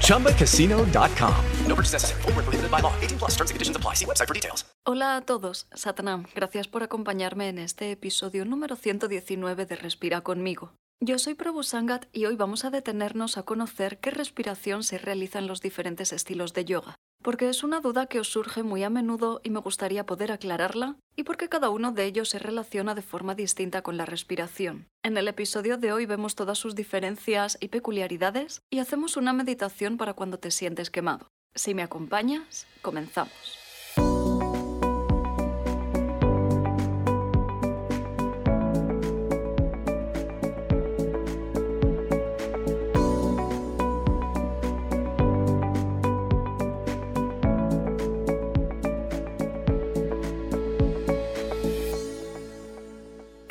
ChumbaCasino.com. No purchase necessary. Void where prohibited by law. 18 plus terms and conditions apply. See website for details. Hola a todos, Satanam. Gracias por acompañarme en este episodio número 119 de Respira conmigo. Yo soy Prabhu Sangat y hoy vamos a detenernos a conocer qué respiración se realiza en los diferentes estilos de yoga, porque es una duda que os surge muy a menudo y me gustaría poder aclararla, y porque cada uno de ellos se relaciona de forma distinta con la respiración. En el episodio de hoy vemos todas sus diferencias y peculiaridades y hacemos una meditación para cuando te sientes quemado. Si me acompañas, comenzamos.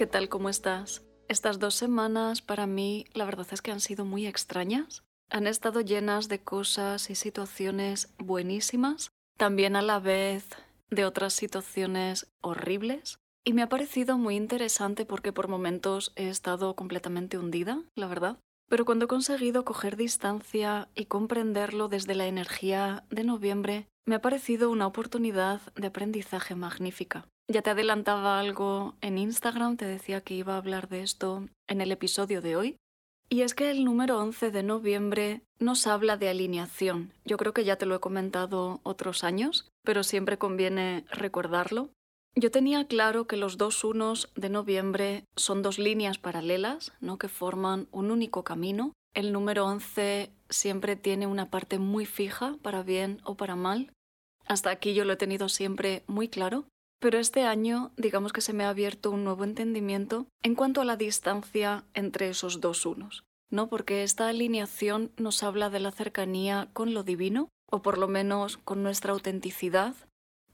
¿Qué tal? ¿Cómo estás? Estas dos semanas para mí la verdad es que han sido muy extrañas. Han estado llenas de cosas y situaciones buenísimas, también a la vez de otras situaciones horribles. Y me ha parecido muy interesante porque por momentos he estado completamente hundida, la verdad. Pero cuando he conseguido coger distancia y comprenderlo desde la energía de noviembre, me ha parecido una oportunidad de aprendizaje magnífica. Ya te adelantaba algo en Instagram, te decía que iba a hablar de esto en el episodio de hoy. Y es que el número 11 de noviembre nos habla de alineación. Yo creo que ya te lo he comentado otros años, pero siempre conviene recordarlo. Yo tenía claro que los dos unos de noviembre son dos líneas paralelas, ¿no? que forman un único camino. El número 11 siempre tiene una parte muy fija, para bien o para mal. Hasta aquí yo lo he tenido siempre muy claro. Pero este año, digamos que se me ha abierto un nuevo entendimiento en cuanto a la distancia entre esos dos unos, ¿no? Porque esta alineación nos habla de la cercanía con lo divino, o por lo menos con nuestra autenticidad,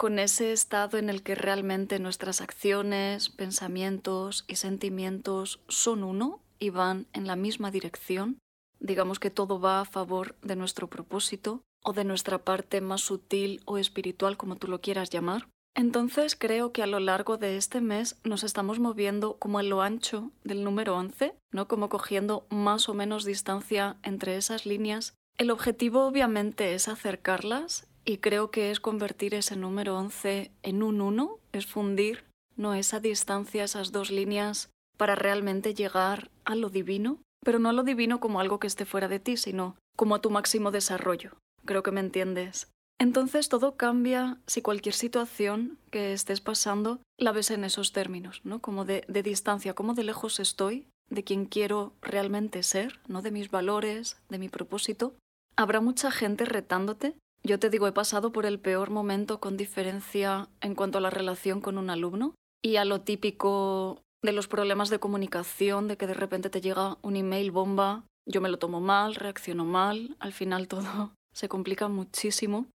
con ese estado en el que realmente nuestras acciones, pensamientos y sentimientos son uno y van en la misma dirección. Digamos que todo va a favor de nuestro propósito o de nuestra parte más sutil o espiritual, como tú lo quieras llamar. Entonces creo que a lo largo de este mes nos estamos moviendo como en lo ancho del número 11, ¿no? Como cogiendo más o menos distancia entre esas líneas. El objetivo obviamente es acercarlas y creo que es convertir ese número 11 en un 1, es fundir no esa distancia, esas dos líneas para realmente llegar a lo divino, pero no a lo divino como algo que esté fuera de ti, sino como a tu máximo desarrollo. Creo que me entiendes. Entonces todo cambia si cualquier situación que estés pasando la ves en esos términos, ¿no? Como de, de, distancia, como de lejos estoy, de quien quiero realmente ser, ¿no? De mis valores, de mi propósito. Habrá mucha gente retándote. Yo te digo, he pasado por el peor momento con diferencia en cuanto a la relación con un alumno y a lo típico de los problemas de comunicación, de que de repente te llega un email bomba, yo me lo tomo mal, reacciono mal, al final todo se complica muchísimo.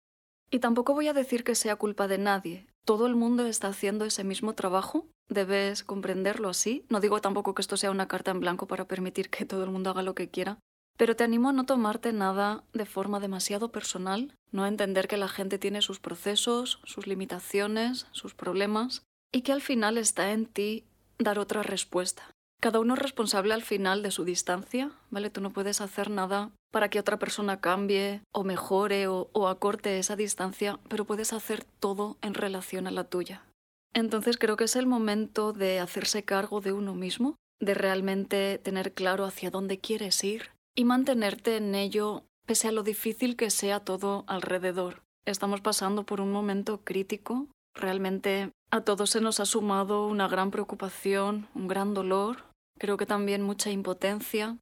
Y tampoco voy a decir que sea culpa de nadie. Todo el mundo está haciendo ese mismo trabajo. Debes comprenderlo así. No digo tampoco que esto sea una carta en blanco para permitir que todo el mundo haga lo que quiera. Pero te animo a no tomarte nada de forma demasiado personal, no a entender que la gente tiene sus procesos, sus limitaciones, sus problemas, y que al final está en ti dar otra respuesta. Cada uno es responsable al final de su distancia, ¿vale? Tú no puedes hacer nada para que otra persona cambie o mejore o, o, acorte esa distancia, pero puedes hacer todo en relación a la tuya. Entonces creo que es el momento de hacerse cargo de uno mismo, de realmente tener claro hacia dónde quieres ir y mantenerte en ello pese a lo difícil que sea todo alrededor. Estamos pasando por un momento crítico, Realmente a todos se nos ha sumado una gran preocupación, un gran dolor, creo que también mucha impotencia,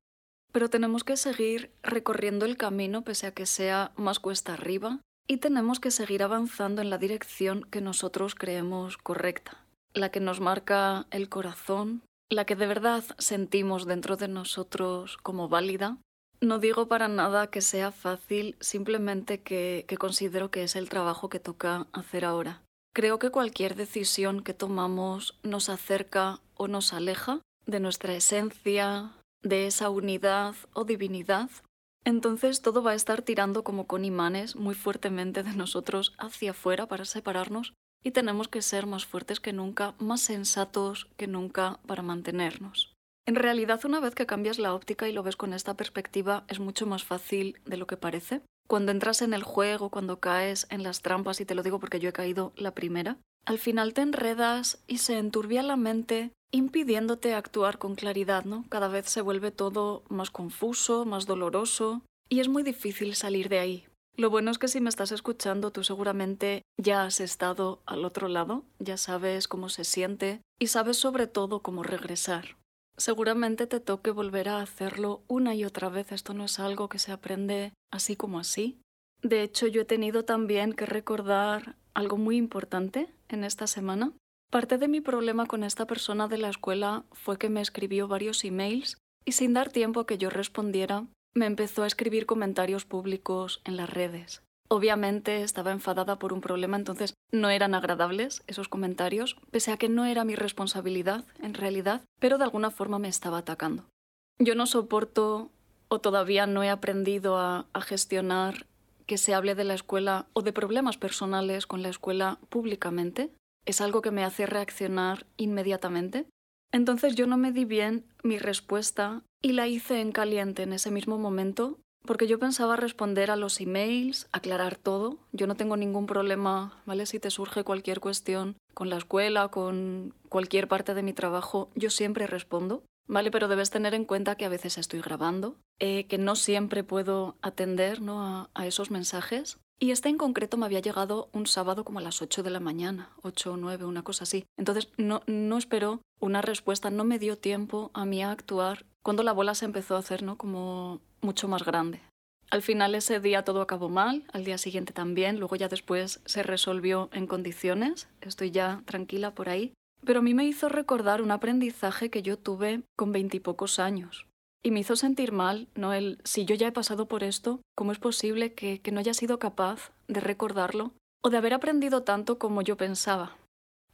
pero tenemos que seguir recorriendo el camino pese a que sea más cuesta arriba y tenemos que seguir avanzando en la dirección que nosotros creemos correcta, la que nos marca el corazón, la que de verdad sentimos dentro de nosotros como válida. No digo para nada que sea fácil, simplemente que, considero que es el trabajo que toca hacer ahora. Creo que cualquier decisión que tomamos nos acerca o nos aleja de nuestra esencia, de esa unidad o divinidad. Entonces todo va a estar tirando como con imanes muy fuertemente de nosotros hacia afuera para separarnos y tenemos que ser más fuertes que nunca, más sensatos que nunca para mantenernos. En realidad, una vez que cambias la óptica y lo ves con esta perspectiva, es mucho más fácil de lo que parece. Cuando entras en el juego, cuando caes en las trampas, y te lo digo porque yo he caído la primera, al final te enredas y se enturbia la mente, impidiéndote actuar con claridad, ¿no? Cada vez se vuelve todo más confuso, más doloroso, y es muy difícil salir de ahí. Lo bueno es que si me estás escuchando, tú seguramente ya has estado al otro lado, ya sabes cómo se siente y sabes sobre todo cómo regresar. Seguramente te toque volver a hacerlo una y otra vez, esto no es algo que se aprende así como así. De hecho, yo he tenido también que recordar algo muy importante en esta semana. Parte de mi problema con esta persona de la escuela fue que me escribió varios emails y sin dar tiempo a que yo respondiera, me empezó a escribir comentarios públicos en las redes. Obviamente estaba enfadada por un problema, entonces no eran agradables esos comentarios, pese a que no era mi responsabilidad, en realidad, pero de alguna forma me estaba atacando. Yo no soporto o todavía no he aprendido a, gestionar que se hable de la escuela o de problemas personales con la escuela públicamente. Es algo que me hace reaccionar inmediatamente. Entonces yo no me di bien mi respuesta y la hice en caliente en ese mismo momento porque yo pensaba responder a los emails, aclarar todo. Yo no tengo ningún problema, ¿vale? Si te surge cualquier cuestión con la escuela, con cualquier parte de mi trabajo, yo siempre respondo. Vale, pero debes tener en cuenta que a veces estoy grabando, eh, que no siempre puedo atender ¿no? a, esos mensajes. Y este en concreto me había llegado un sábado como a las 8 de la mañana, 8 o 9, una cosa así. Entonces no, no esperó una respuesta, no me dio tiempo a mí a actuar cuando la bola se empezó a hacer ¿no? como mucho más grande. Al final ese día todo acabó mal, al día siguiente también, luego ya después se resolvió en condiciones, estoy ya tranquila por ahí, pero a mí me hizo recordar un aprendizaje que yo tuve con veintipocos años. Y me hizo sentir mal, ¿no? El, si yo ya he pasado por esto, ¿cómo es posible que, que no haya sido capaz de recordarlo o de haber aprendido tanto como yo pensaba?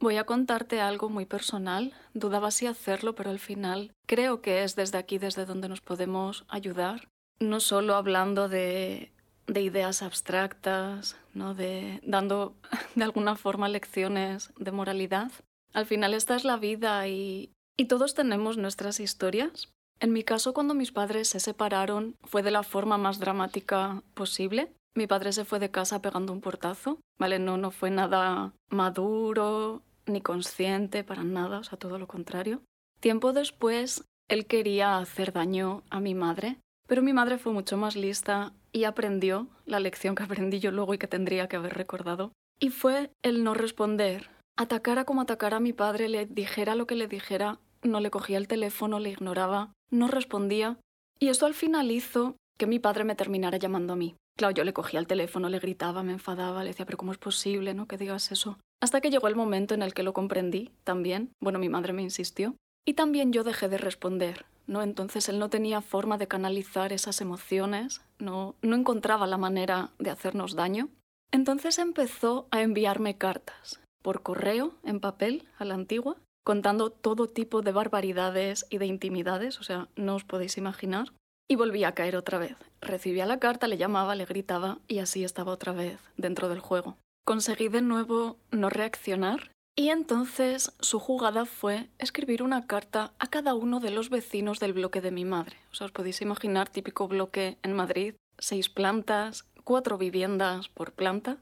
Voy a contarte algo muy personal. Dudaba si hacerlo, pero al final creo que es desde aquí desde donde nos podemos ayudar. No solo hablando de, de ideas abstractas, ¿no? de, dando de alguna forma lecciones de moralidad. Al final esta es la vida y, y todos tenemos nuestras historias. En mi caso, cuando mis padres se separaron, fue de la forma más dramática posible. Mi padre se fue de casa pegando un portazo, ¿vale? No, no fue nada maduro, ni consciente para nada, o sea, todo lo contrario. Tiempo después, él quería hacer daño a mi madre, pero mi madre fue mucho más lista y aprendió la lección que aprendí yo luego y que tendría que haber recordado. Y fue el no responder. Atacara como atacara a mi padre, le dijera lo que le dijera, no le cogía el teléfono, le ignoraba, no respondía. Y esto al final hizo que mi padre me terminara llamando a mí. Claro, yo le cogía el teléfono, le gritaba, me enfadaba, le decía, pero ¿cómo es posible, no? Que digas eso. Hasta que llegó el momento en el que lo comprendí también. Bueno, mi madre me insistió. Y también yo dejé de responder, ¿no? Entonces él no tenía forma de canalizar esas emociones, no, no encontraba la manera de hacernos daño. Entonces empezó a enviarme cartas, por correo, en papel, a la antigua, contando todo tipo de barbaridades y de intimidades, o sea, no os podéis imaginar. Y volví a caer otra vez. Recibía la carta, le llamaba, le gritaba y así estaba otra vez dentro del juego. Conseguí de nuevo no reaccionar y entonces su jugada fue escribir una carta a cada uno de los vecinos del bloque de mi madre. O sea, os podéis imaginar típico bloque en Madrid, seis plantas, cuatro viviendas por planta.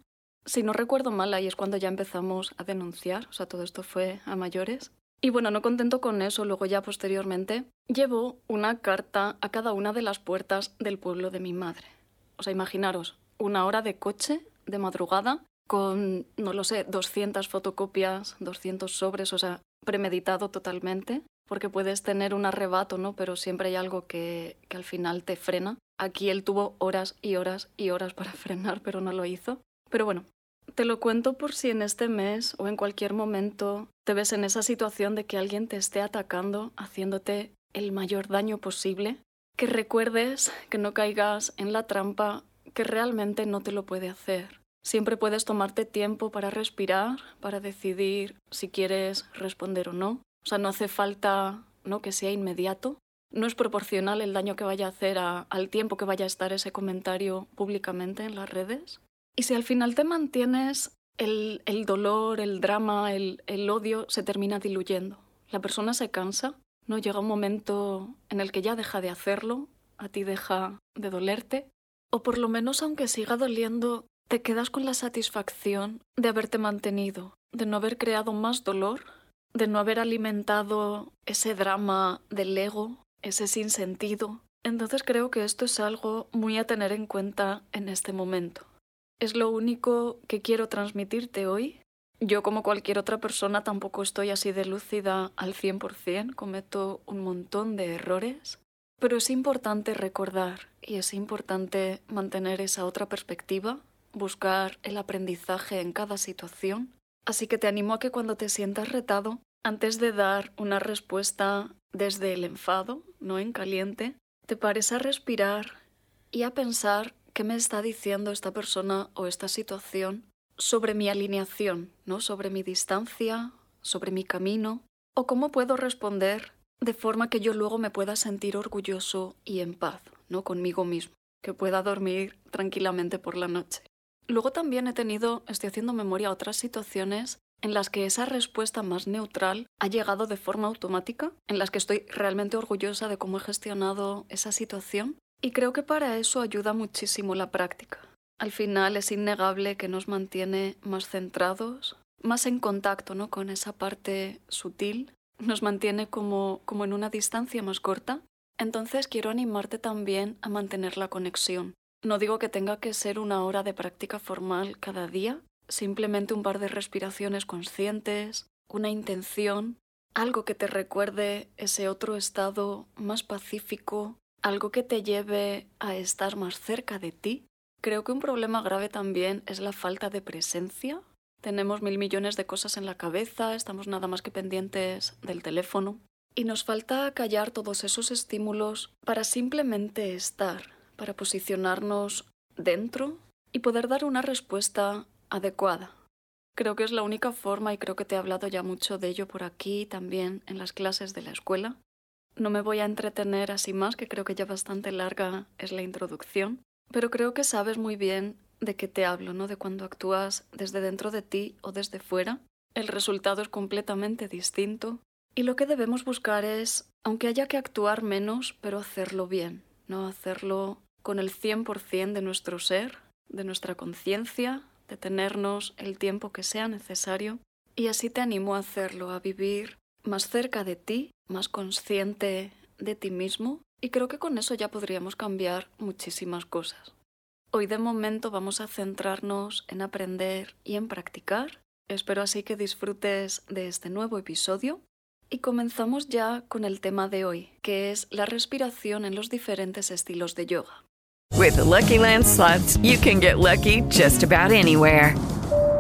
Si no recuerdo mal, ahí es cuando ya empezamos a denunciar, o sea, todo esto fue a mayores. Y bueno, no contento con eso, luego ya posteriormente llevó una carta a cada una de las puertas del pueblo de mi madre. O sea, imaginaros, una hora de coche de madrugada con, no lo sé, 200 fotocopias, 200 sobres, o sea, premeditado totalmente, porque puedes tener un arrebato, ¿no? Pero siempre hay algo que, que al final te frena. Aquí él tuvo horas y horas y horas para frenar, pero no lo hizo. Pero bueno, te lo cuento por si en este mes o en cualquier momento te ves en esa situación de que alguien te esté atacando, haciéndote el mayor daño posible, que recuerdes que no caigas en la trampa que realmente no te lo puede hacer. Siempre puedes tomarte tiempo para respirar, para decidir si quieres responder o no. O sea, no hace falta ¿no? que sea inmediato. No es proporcional el daño que vaya a hacer al tiempo que vaya a estar ese comentario públicamente en las redes. Y si al final te mantienes, el, dolor, el drama, el, el odio se termina diluyendo. La persona se cansa, no llega un momento en el que ya deja de hacerlo, a ti deja de dolerte, o por lo menos aunque siga doliendo, te quedas con la satisfacción de haberte mantenido, de no haber creado más dolor, de no haber alimentado ese drama del ego, ese sinsentido. Entonces creo que esto es algo muy a tener en cuenta en este momento. Es lo único que quiero transmitirte hoy. Yo como cualquier otra persona tampoco estoy así de lúcida al 100%, cometo un montón de errores, pero es importante recordar y es importante mantener esa otra perspectiva, buscar el aprendizaje en cada situación. Así que te animo a que cuando te sientas retado, antes de dar una respuesta desde el enfado, no en caliente, te pares a respirar y a pensar me está diciendo esta persona o esta situación sobre mi alineación, ¿no? Sobre mi distancia, sobre mi camino, o cómo puedo responder de forma que yo luego me pueda sentir orgulloso y en paz, ¿no? Conmigo mismo, que pueda dormir tranquilamente por la noche. Luego también he tenido, estoy haciendo memoria otras situaciones en las que esa respuesta más neutral ha llegado de forma automática, en las que estoy realmente orgullosa de cómo he gestionado esa situación y creo que para eso ayuda muchísimo la práctica. Al final es innegable que nos mantiene más centrados, más en contacto ¿no? con esa parte sutil, nos mantiene como, como en una distancia más corta. Entonces quiero animarte también a mantener la conexión. No digo que tenga que ser una hora de práctica formal cada día, simplemente un par de respiraciones conscientes, una intención, algo que te recuerde ese otro estado más pacífico, algo que te lleve a estar más cerca de ti. Creo que un problema grave también es la falta de presencia. Tenemos mil millones de cosas en la cabeza, estamos nada más que pendientes del teléfono. Y nos falta callar todos esos estímulos para simplemente estar, para posicionarnos dentro y poder dar una respuesta adecuada. Creo que es la única forma y creo que te he hablado ya mucho de ello por aquí también en las clases de la escuela. No me voy a entretener así más, que creo que ya bastante larga es la introducción, pero creo que sabes muy bien de qué te hablo, ¿no? De cuando actúas desde dentro de ti o desde fuera. El resultado es completamente distinto y lo que debemos buscar es, aunque haya que actuar menos, pero hacerlo bien, ¿no? Hacerlo con el 100% de nuestro ser, de nuestra conciencia, de tenernos el tiempo que sea necesario y así te animo a hacerlo, a vivir más cerca de ti, más consciente de ti mismo y creo que con eso ya podríamos cambiar muchísimas cosas. Hoy de momento vamos a centrarnos en aprender y en practicar. Espero así que disfrutes de este nuevo episodio y comenzamos ya con el tema de hoy, que es la respiración en los diferentes estilos de yoga. With the Lucky Land you can get lucky just about anywhere.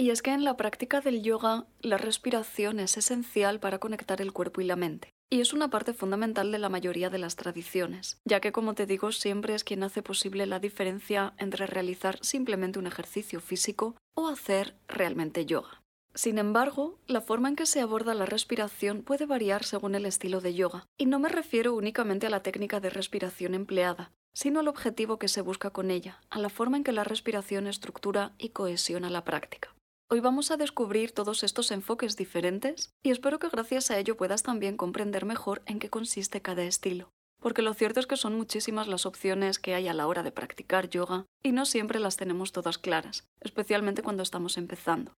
Y es que en la práctica del yoga, la respiración es esencial para conectar el cuerpo y la mente. Y es una parte fundamental de la mayoría de las tradiciones, ya que como te digo, siempre es quien hace posible la diferencia entre realizar simplemente un ejercicio físico o hacer realmente yoga. Sin embargo, la forma en que se aborda la respiración puede variar según el estilo de yoga, y no me refiero únicamente a la técnica de respiración empleada, sino al objetivo que se busca con ella, a la forma en que la respiración estructura y cohesiona la práctica. Hoy vamos a descubrir todos estos enfoques diferentes y espero que gracias a ello puedas también comprender mejor en qué consiste cada estilo. Porque lo cierto es que son muchísimas las opciones que hay a la hora de practicar yoga y no siempre las tenemos todas claras, especialmente cuando estamos empezando.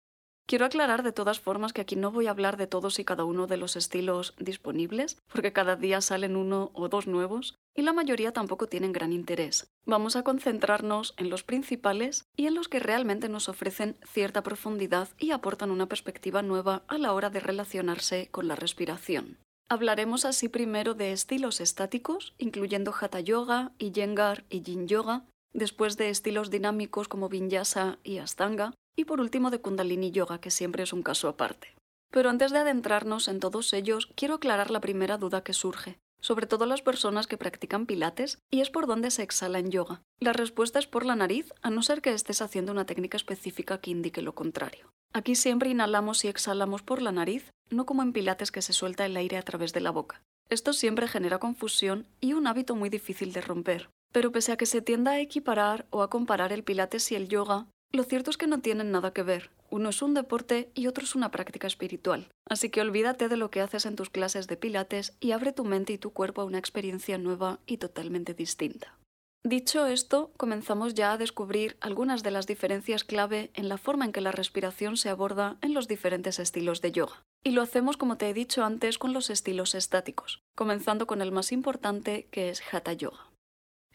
Quiero aclarar de todas formas que aquí no voy a hablar de todos y cada uno de los estilos disponibles, porque cada día salen uno o dos nuevos, y la mayoría tampoco tienen gran interés. Vamos a concentrarnos en los principales y en los que realmente nos ofrecen cierta profundidad y aportan una perspectiva nueva a la hora de relacionarse con la respiración. Hablaremos así primero de estilos estáticos, incluyendo Hatha Yoga, Iyengar y Yin Yoga, después de estilos dinámicos como Vinyasa y Astanga, y por último de Kundalini Yoga, que siempre es un caso aparte. Pero antes de adentrarnos en todos ellos, quiero aclarar la primera duda que surge, sobre todo las personas que practican pilates, y es por dónde se exhala en yoga. La respuesta es por la nariz, a no ser que estés haciendo una técnica específica que indique lo contrario. Aquí siempre inhalamos y exhalamos por la nariz, no como en pilates que se suelta el aire a través de la boca. Esto siempre genera confusión y un hábito muy difícil de romper. Pero pese a que se tienda a equiparar o a comparar el pilates y el yoga, lo cierto es que no tienen nada que ver. Uno es un deporte y otro es una práctica espiritual. Así que olvídate de lo que haces en tus clases de pilates y abre tu mente y tu cuerpo a una experiencia nueva y totalmente distinta. Dicho esto, comenzamos ya a descubrir algunas de las diferencias clave en la forma en que la respiración se aborda en los diferentes estilos de yoga. Y lo hacemos, como te he dicho antes, con los estilos estáticos, comenzando con el más importante, que es Hatha Yoga.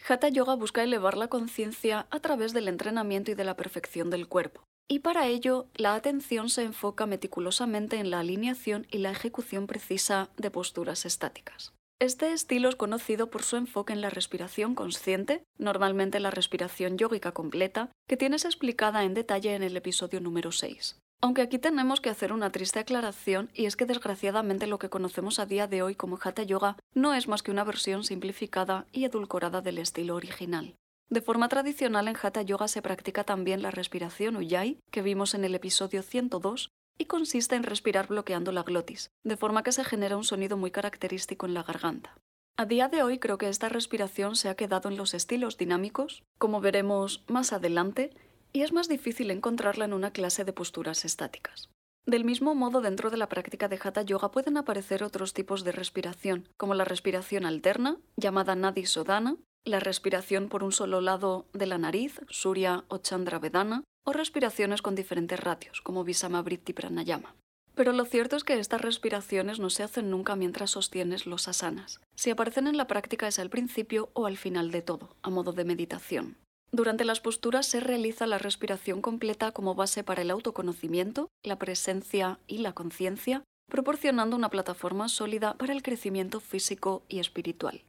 Hatha Yoga busca elevar la conciencia a través del entrenamiento y de la perfección del cuerpo. Y para ello, la atención se enfoca meticulosamente en la alineación y la ejecución precisa de posturas estáticas. Este estilo es conocido por su enfoque en la respiración consciente, normalmente la respiración yógica completa, que tienes explicada en detalle en el episodio número 6. Aunque aquí tenemos que hacer una triste aclaración y es que desgraciadamente lo que conocemos a día de hoy como Hatha Yoga no es más que una versión simplificada y edulcorada del estilo original. De forma tradicional en Hatha Yoga se practica también la respiración Ujjayi, que vimos en el episodio 102, y consiste en respirar bloqueando la glotis, de forma que se genera un sonido muy característico en la garganta. A día de hoy creo que esta respiración se ha quedado en los estilos dinámicos, como veremos más adelante, y es más difícil encontrarla en una clase de posturas estáticas. Del mismo modo, dentro de la práctica de Hatha Yoga pueden aparecer otros tipos de respiración, como la respiración alterna, llamada Nadi Sodhana, la respiración por un solo lado de la nariz, Surya o Chandra Vedana, o respiraciones con diferentes ratios, como Visama Vritti Pranayama. Pero lo cierto es que estas respiraciones no se hacen nunca mientras sostienes los asanas. Si aparecen en la práctica es al principio o al final de todo, a modo de meditación. Durante las posturas se realiza la respiración completa como base para el autoconocimiento, la presencia y la conciencia, proporcionando una plataforma sólida para el crecimiento físico y espiritual.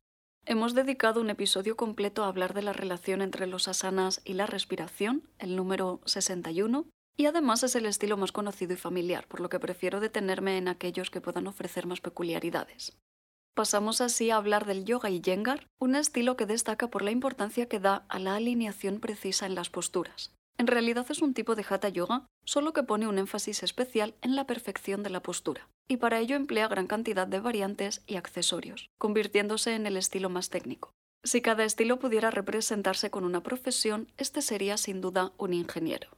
Hemos dedicado un episodio completo a hablar de la relación entre los asanas y la respiración, el número 61, y además es el estilo más conocido y familiar, por lo que prefiero detenerme en aquellos que puedan ofrecer más peculiaridades. Pasamos así a hablar del yoga y yengar, un estilo que destaca por la importancia que da a la alineación precisa en las posturas. En realidad es un tipo de hatha yoga, solo que pone un énfasis especial en la perfección de la postura, y para ello emplea gran cantidad de variantes y accesorios, convirtiéndose en el estilo más técnico. Si cada estilo pudiera representarse con una profesión, este sería sin duda un ingeniero.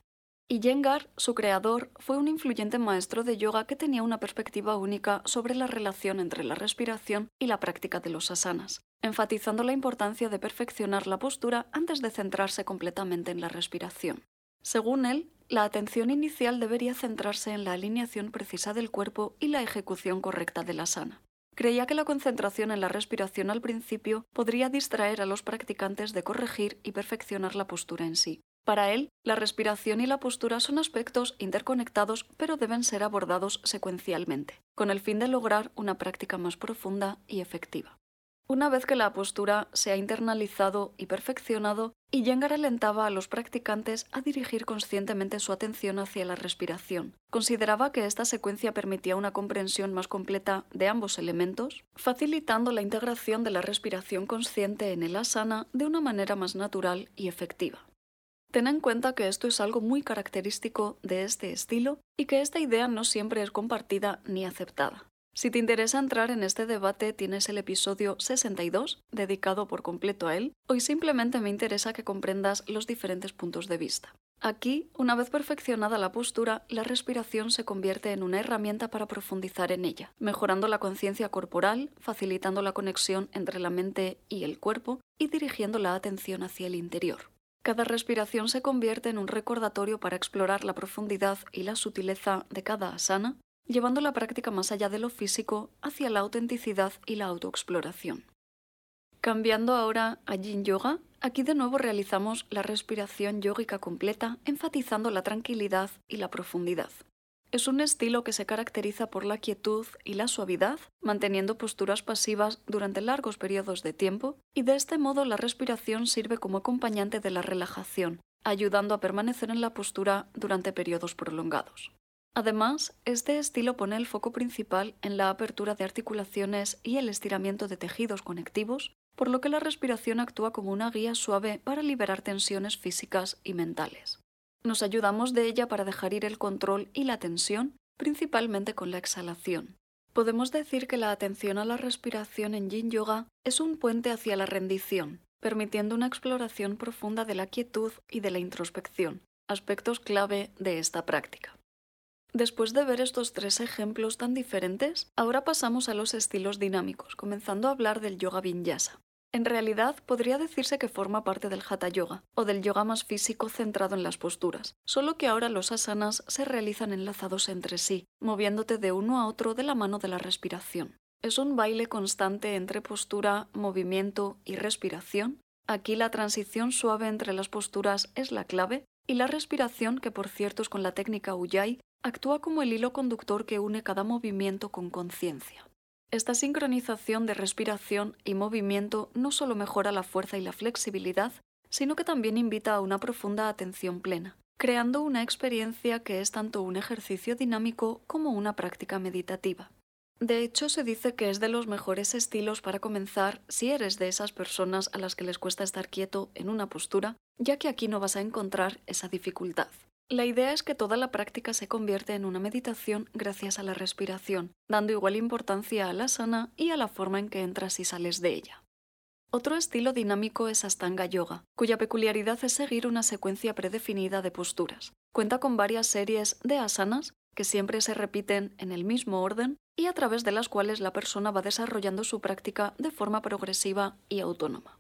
Y Yengar, su creador, fue un influyente maestro de yoga que tenía una perspectiva única sobre la relación entre la respiración y la práctica de los asanas, enfatizando la importancia de perfeccionar la postura antes de centrarse completamente en la respiración. Según él, la atención inicial debería centrarse en la alineación precisa del cuerpo y la ejecución correcta de la asana. Creía que la concentración en la respiración al principio podría distraer a los practicantes de corregir y perfeccionar la postura en sí. Para él, la respiración y la postura son aspectos interconectados pero deben ser abordados secuencialmente, con el fin de lograr una práctica más profunda y efectiva. Una vez que la postura se ha internalizado y perfeccionado, Iyengar alentaba a los practicantes a dirigir conscientemente su atención hacia la respiración. Consideraba que esta secuencia permitía una comprensión más completa de ambos elementos, facilitando la integración de la respiración consciente en el asana de una manera más natural y efectiva. Ten en cuenta que esto es algo muy característico de este estilo y que esta idea no siempre es compartida ni aceptada. Si te interesa entrar en este debate, tienes el episodio 62, dedicado por completo a él, hoy simplemente me interesa que comprendas los diferentes puntos de vista. Aquí, una vez perfeccionada la postura, la respiración se convierte en una herramienta para profundizar en ella, mejorando la conciencia corporal, facilitando la conexión entre la mente y el cuerpo y dirigiendo la atención hacia el interior. Cada respiración se convierte en un recordatorio para explorar la profundidad y la sutileza de cada asana, llevando la práctica más allá de lo físico hacia la autenticidad y la autoexploración. Cambiando ahora a Yin Yoga, aquí de nuevo realizamos la respiración yógica completa, enfatizando la tranquilidad y la profundidad. Es un estilo que se caracteriza por la quietud y la suavidad, manteniendo posturas pasivas durante largos periodos de tiempo, y de este modo la respiración sirve como acompañante de la relajación, ayudando a permanecer en la postura durante periodos prolongados. Además, este estilo pone el foco principal en la apertura de articulaciones y el estiramiento de tejidos conectivos, por lo que la respiración actúa como una guía suave para liberar tensiones físicas y mentales. Nos ayudamos de ella para dejar ir el control y la tensión, principalmente con la exhalación. Podemos decir que la atención a la respiración en Yin Yoga es un puente hacia la rendición, permitiendo una exploración profunda de la quietud y de la introspección, aspectos clave de esta práctica. Después de ver estos tres ejemplos tan diferentes, ahora pasamos a los estilos dinámicos, comenzando a hablar del yoga vinyasa. En realidad, podría decirse que forma parte del Hatha Yoga, o del yoga más físico centrado en las posturas, solo que ahora los asanas se realizan enlazados entre sí, moviéndote de uno a otro de la mano de la respiración. Es un baile constante entre postura, movimiento y respiración. Aquí la transición suave entre las posturas es la clave, y la respiración, que por cierto es con la técnica Ujjayi, actúa como el hilo conductor que une cada movimiento con conciencia. Esta sincronización de respiración y movimiento no solo mejora la fuerza y la flexibilidad, sino que también invita a una profunda atención plena, creando una experiencia que es tanto un ejercicio dinámico como una práctica meditativa. De hecho, se dice que es de los mejores estilos para comenzar si eres de esas personas a las que les cuesta estar quieto en una postura, ya que aquí no vas a encontrar esa dificultad. La idea es que toda la práctica se convierte en una meditación gracias a la respiración, dando igual importancia a la sana y a la forma en que entras y sales de ella. Otro estilo dinámico es Astanga Yoga, cuya peculiaridad es seguir una secuencia predefinida de posturas. Cuenta con varias series de asanas que siempre se repiten en el mismo orden y a través de las cuales la persona va desarrollando su práctica de forma progresiva y autónoma.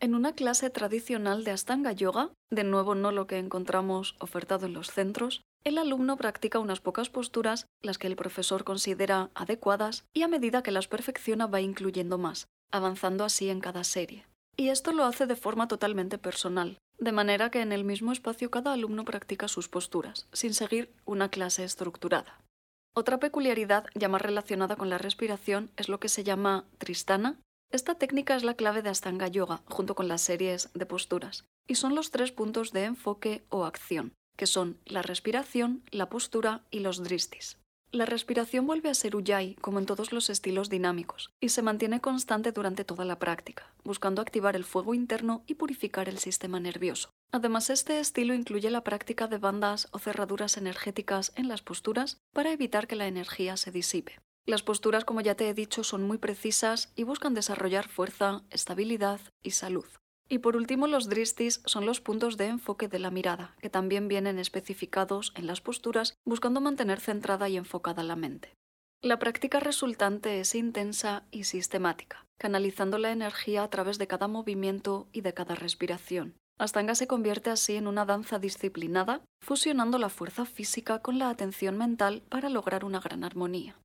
En una clase tradicional de Astanga Yoga, de nuevo no lo que encontramos ofertado en los centros, el alumno practica unas pocas posturas, las que el profesor considera adecuadas, y a medida que las perfecciona va incluyendo más, avanzando así en cada serie. Y esto lo hace de forma totalmente personal, de manera que en el mismo espacio cada alumno practica sus posturas, sin seguir una clase estructurada. Otra peculiaridad ya más relacionada con la respiración es lo que se llama tristana, esta técnica es la clave de Astanga Yoga, junto con las series de posturas, y son los tres puntos de enfoque o acción, que son la respiración, la postura y los dristis. La respiración vuelve a ser Ujjayi, como en todos los estilos dinámicos, y se mantiene constante durante toda la práctica, buscando activar el fuego interno y purificar el sistema nervioso. Además, este estilo incluye la práctica de bandas o cerraduras energéticas en las posturas para evitar que la energía se disipe. Las posturas, como ya te he dicho, son muy precisas y buscan desarrollar fuerza, estabilidad y salud. Y por último, los dristis son los puntos de enfoque de la mirada, que también vienen especificados en las posturas, buscando mantener centrada y enfocada la mente. La práctica resultante es intensa y sistemática, canalizando la energía a través de cada movimiento y de cada respiración. Astanga se convierte así en una danza disciplinada, fusionando la fuerza física con la atención mental para lograr una gran armonía.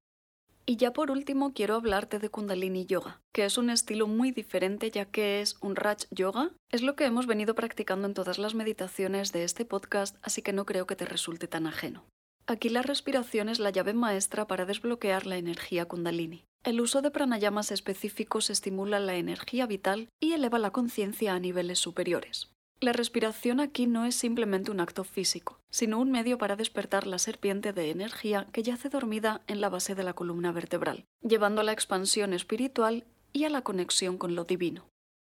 Y ya por último quiero hablarte de Kundalini Yoga, que es un estilo muy diferente ya que es un Raj Yoga. Es lo que hemos venido practicando en todas las meditaciones de este podcast, así que no creo que te resulte tan ajeno. Aquí la respiración es la llave maestra para desbloquear la energía Kundalini. El uso de pranayamas específicos estimula la energía vital y eleva la conciencia a niveles superiores. La respiración aquí no es simplemente un acto físico, sino un medio para despertar la serpiente de energía que yace dormida en la base de la columna vertebral, llevando a la expansión espiritual y a la conexión con lo divino.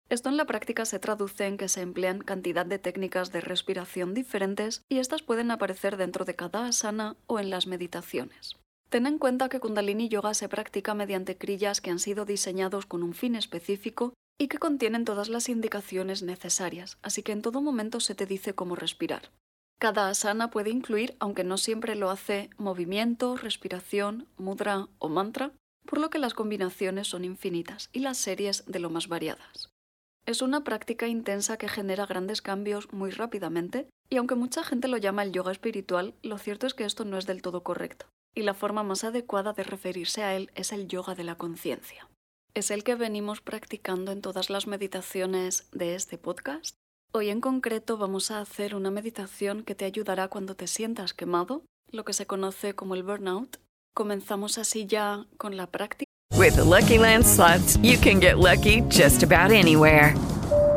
Esto en la práctica se traduce en que se emplean cantidad de técnicas de respiración diferentes y estas pueden aparecer dentro de cada asana o en las meditaciones. Ten en cuenta que Kundalini Yoga se practica mediante crillas que han sido diseñados con un fin específico y que contienen todas las indicaciones necesarias, así que en todo momento se te dice cómo respirar. Cada asana puede incluir, aunque no siempre lo hace, movimiento, respiración, mudra o mantra, por lo que las combinaciones son infinitas y las series de lo más variadas. Es una práctica intensa que genera grandes cambios muy rápidamente, y aunque mucha gente lo llama el yoga espiritual, lo cierto es que esto no es del todo correcto, y la forma más adecuada de referirse a él es el yoga de la conciencia. Es el que venimos practicando en todas las meditaciones de este podcast. Hoy en concreto vamos a hacer una meditación que te ayudará cuando te sientas quemado, lo que se conoce como el burnout. Comenzamos así ya con la práctica. With the Lucky Land you can get lucky just about anywhere.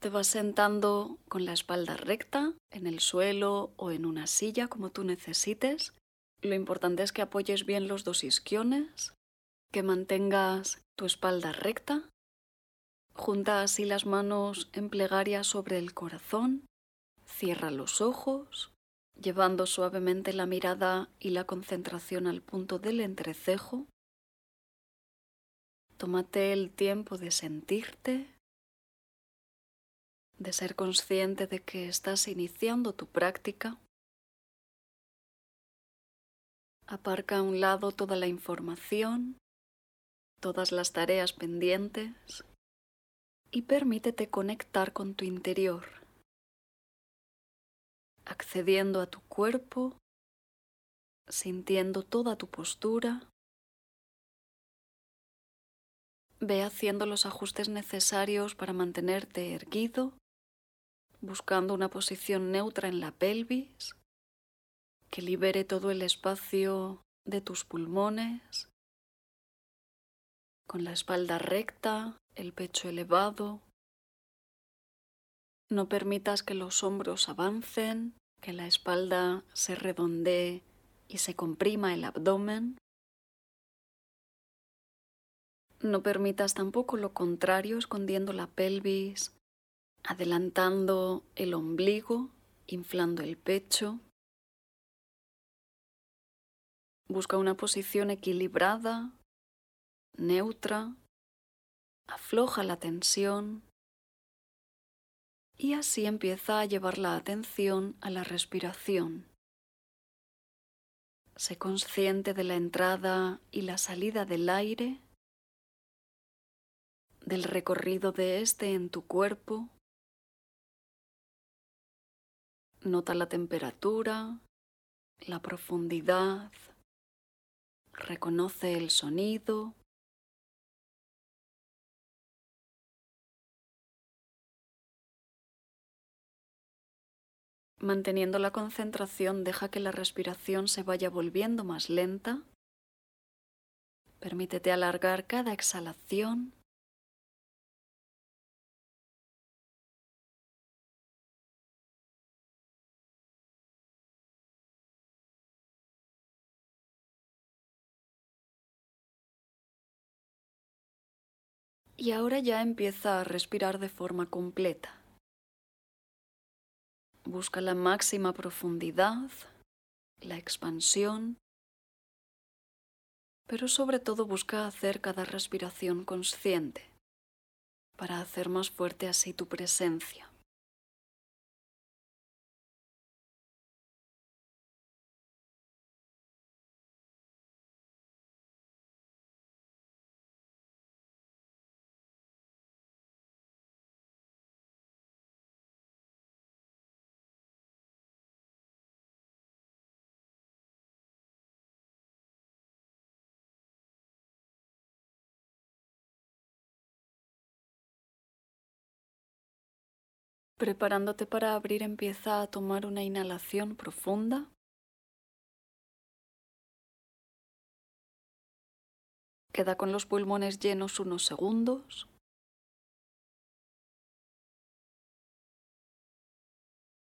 Te vas sentando con la espalda recta, en el suelo o en una silla como tú necesites. Lo importante es que apoyes bien los dos isquiones, que mantengas tu espalda recta. Junta así las manos en plegaria sobre el corazón. Cierra los ojos, llevando suavemente la mirada y la concentración al punto del entrecejo. Tómate el tiempo de sentirte de ser consciente de que estás iniciando tu práctica. Aparca a un lado toda la información, todas las tareas pendientes y permítete conectar con tu interior, accediendo a tu cuerpo, sintiendo toda tu postura. Ve haciendo los ajustes necesarios para mantenerte erguido buscando una posición neutra en la pelvis que libere todo el espacio de tus pulmones, con la espalda recta, el pecho elevado. No permitas que los hombros avancen, que la espalda se redondee y se comprima el abdomen. No permitas tampoco lo contrario, escondiendo la pelvis adelantando el ombligo, inflando el pecho. Busca una posición equilibrada, neutra, afloja la tensión y así empieza a llevar la atención a la respiración. Sé consciente de la entrada y la salida del aire, del recorrido de este en tu cuerpo Nota la temperatura, la profundidad, reconoce el sonido. Manteniendo la concentración, deja que la respiración se vaya volviendo más lenta. Permítete alargar cada exhalación Y ahora ya empieza a respirar de forma completa. Busca la máxima profundidad, la expansión, pero sobre todo busca hacer cada respiración consciente para hacer más fuerte así tu presencia. Preparándote para abrir, empieza a tomar una inhalación profunda. Queda con los pulmones llenos unos segundos.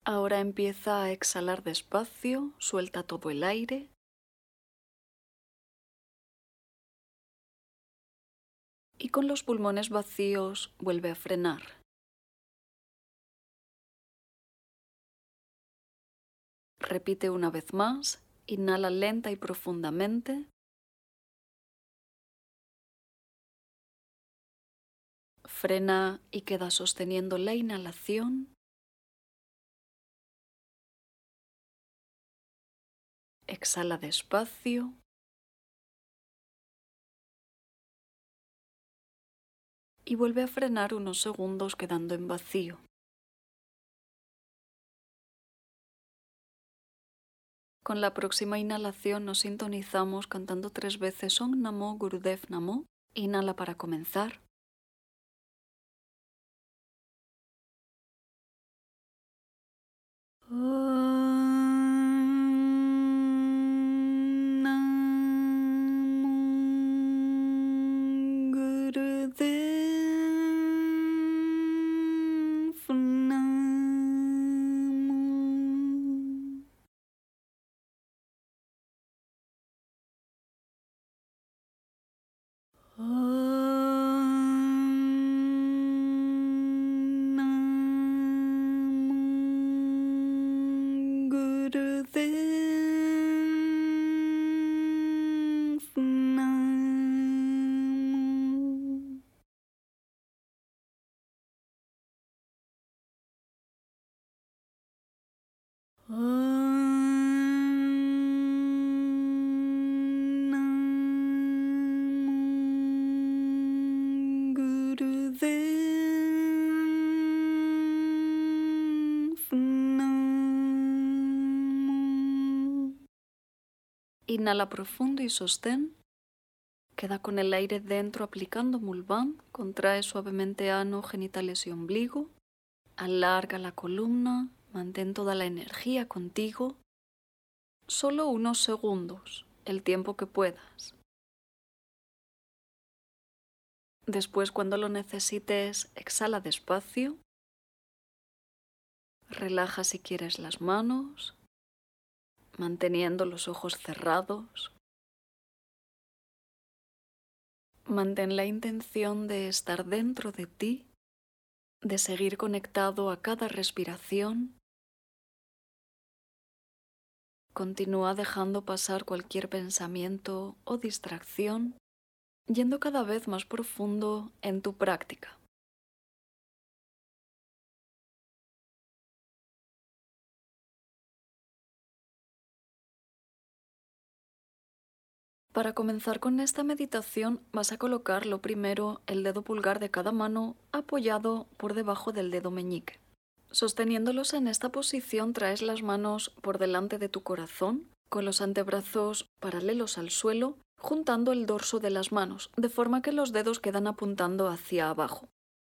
Ahora empieza a exhalar despacio, suelta todo el aire. Y con los pulmones vacíos vuelve a frenar. Repite una vez más, inhala lenta y profundamente. Frena y queda sosteniendo la inhalación. Exhala despacio. Y vuelve a frenar unos segundos quedando en vacío. Con la próxima inhalación nos sintonizamos cantando tres veces Om Namo Gurudev Namo. Inhala para comenzar. Inhala profundo y sostén. Queda con el aire dentro aplicando mulbán. Contrae suavemente ano, genitales y ombligo. Alarga la columna. Mantén toda la energía contigo. Solo unos segundos, el tiempo que puedas. Después, cuando lo necesites, exhala despacio. Relaja si quieres las manos, manteniendo los ojos cerrados. Mantén la intención de estar dentro de ti, de seguir conectado a cada respiración. Continúa dejando pasar cualquier pensamiento o distracción, yendo cada vez más profundo en tu práctica. Para comenzar con esta meditación vas a colocar lo primero el dedo pulgar de cada mano apoyado por debajo del dedo meñique. Sosteniéndolos en esta posición traes las manos por delante de tu corazón, con los antebrazos paralelos al suelo, juntando el dorso de las manos, de forma que los dedos quedan apuntando hacia abajo.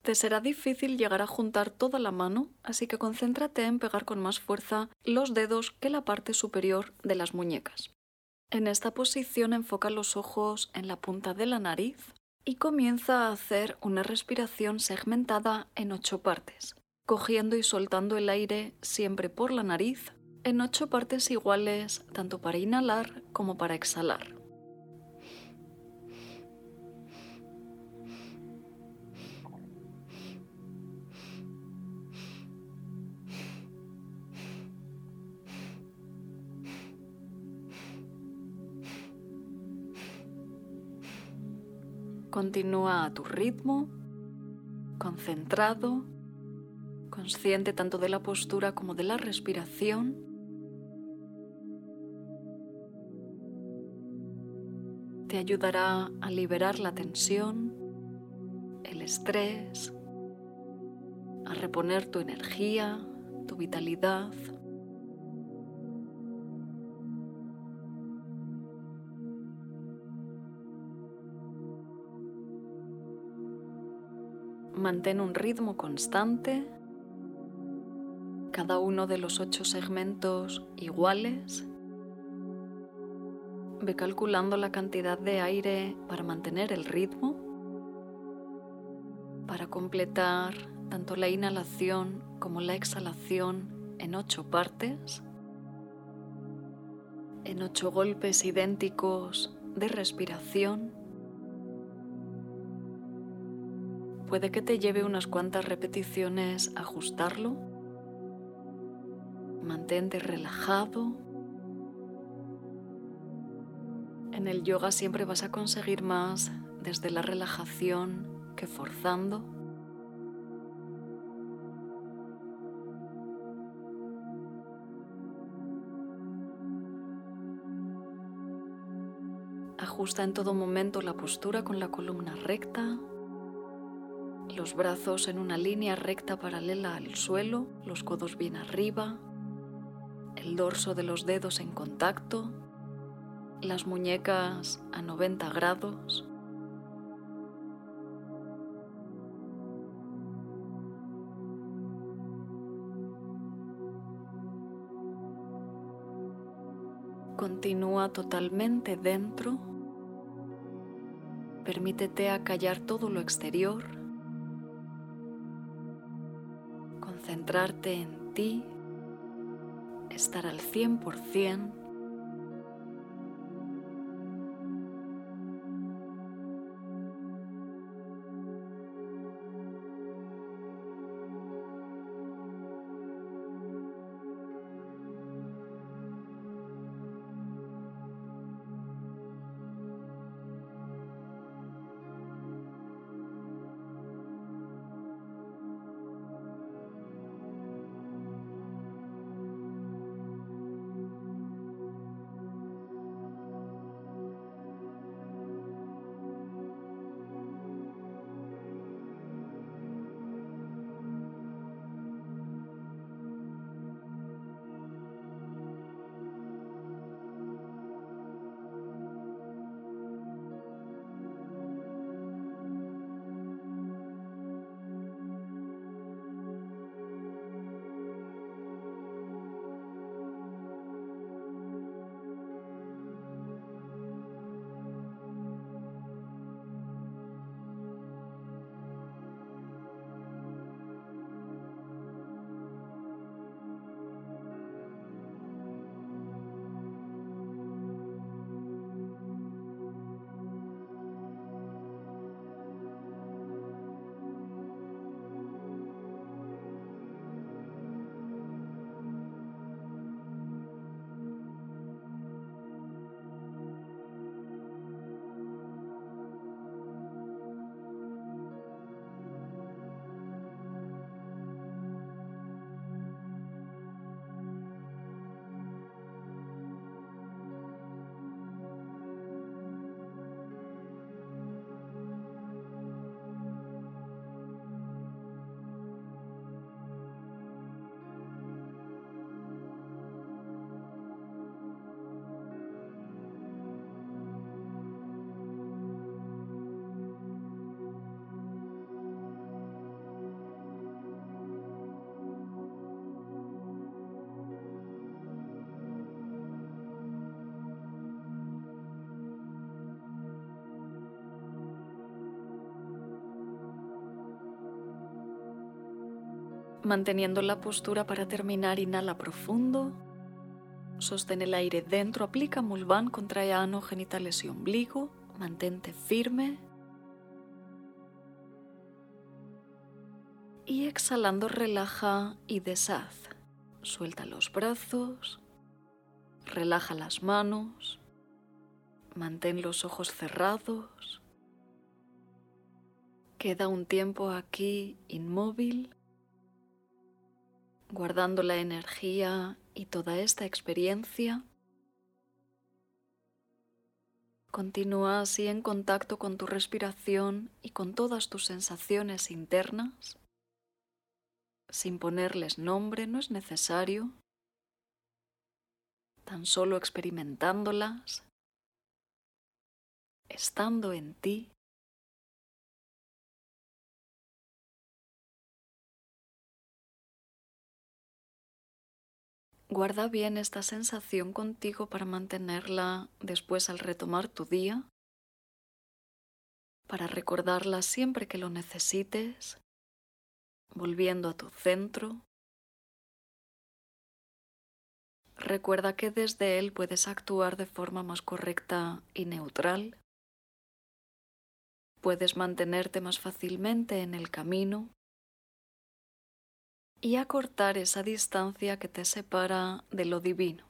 Te será difícil llegar a juntar toda la mano, así que concéntrate en pegar con más fuerza los dedos que la parte superior de las muñecas. En esta posición enfoca los ojos en la punta de la nariz y comienza a hacer una respiración segmentada en ocho partes, cogiendo y soltando el aire siempre por la nariz en ocho partes iguales tanto para inhalar como para exhalar. Continúa a tu ritmo, concentrado, consciente tanto de la postura como de la respiración. Te ayudará a liberar la tensión, el estrés, a reponer tu energía, tu vitalidad. Mantén un ritmo constante, cada uno de los ocho segmentos iguales. Ve calculando la cantidad de aire para mantener el ritmo, para completar tanto la inhalación como la exhalación en ocho partes, en ocho golpes idénticos de respiración. Puede que te lleve unas cuantas repeticiones ajustarlo. Mantente relajado. En el yoga siempre vas a conseguir más desde la relajación que forzando. Ajusta en todo momento la postura con la columna recta, los brazos en una línea recta paralela al suelo, los codos bien arriba, el dorso de los dedos en contacto, las muñecas a 90 grados. Continúa totalmente dentro. Permítete acallar todo lo exterior. Concentrarte en ti. Estar al 100%. Manteniendo la postura para terminar, inhala profundo. Sostén el aire dentro, aplica Mulvan, contrae ano, genitales y ombligo. Mantente firme. Y exhalando, relaja y deshaz. Suelta los brazos. Relaja las manos. Mantén los ojos cerrados. Queda un tiempo aquí inmóvil guardando la energía y toda esta experiencia. Continúa así en contacto con tu respiración y con todas tus sensaciones internas. Sin ponerles nombre no es necesario, tan solo experimentándolas, estando en ti. Guarda bien esta sensación contigo para mantenerla después al retomar tu día, para recordarla siempre que lo necesites, volviendo a tu centro. Recuerda que desde él puedes actuar de forma más correcta y neutral. puedes mantenerte más fácilmente en el camino y acortar esa distancia que te separa de lo divino.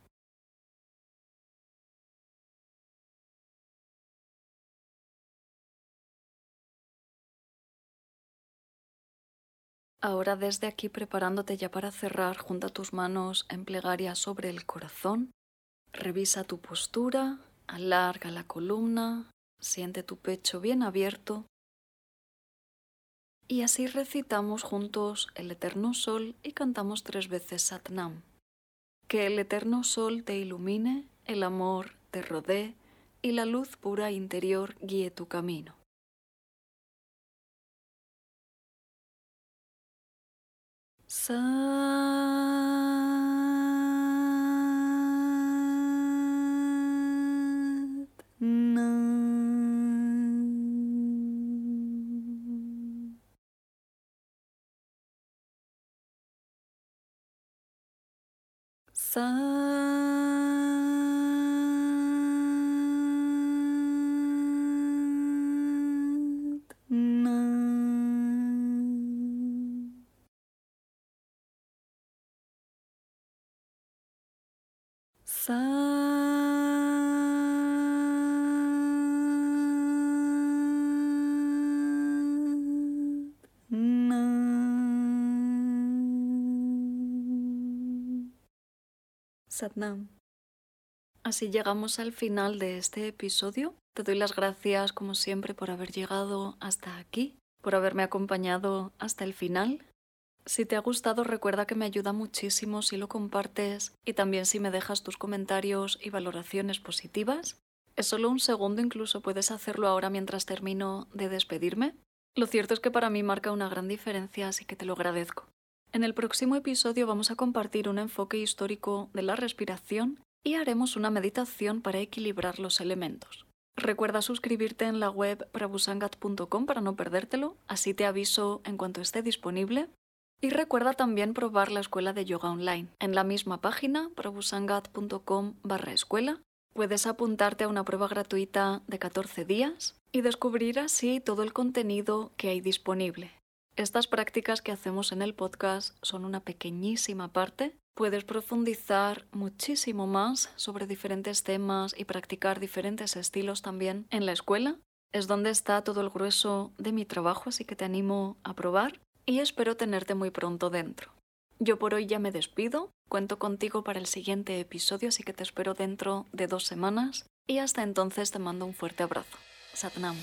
Ahora desde aquí preparándote ya para cerrar, junta tus manos en plegaria sobre el corazón, revisa tu postura, alarga la columna, siente tu pecho bien abierto y así recitamos juntos el Eterno Sol y cantamos tres veces Satnam. Que el Eterno Sol te ilumine, el amor te rodee y la luz pura interior guíe tu camino. sun. Así llegamos al final de este episodio. Te doy las gracias, como siempre, por haber llegado hasta aquí, por haberme acompañado hasta el final. Si te ha gustado, recuerda que me ayuda muchísimo si lo compartes y también si me dejas tus comentarios y valoraciones positivas. Es solo un segundo, incluso puedes hacerlo ahora mientras termino de despedirme. Lo cierto es que para mí marca una gran diferencia, así que te lo agradezco. En el próximo episodio vamos a compartir un enfoque histórico de la respiración y haremos una meditación para equilibrar los elementos. Recuerda suscribirte en la web prabusangat.com para no perdértelo, así te aviso en cuanto esté disponible. Y recuerda también probar la escuela de yoga online. En la misma página, prabusangat.com barra escuela, puedes apuntarte a una prueba gratuita de 14 días y descubrir así todo el contenido que hay disponible. Estas prácticas que hacemos en el podcast son una pequeñísima parte. Puedes profundizar muchísimo más sobre diferentes temas y practicar diferentes estilos también en la escuela. Es donde está todo el grueso de mi trabajo, así que te animo a probar y espero tenerte muy pronto dentro. Yo por hoy ya me despido, cuento contigo para el siguiente episodio, así que te espero dentro de dos semanas y hasta entonces te mando un fuerte abrazo. Satnam.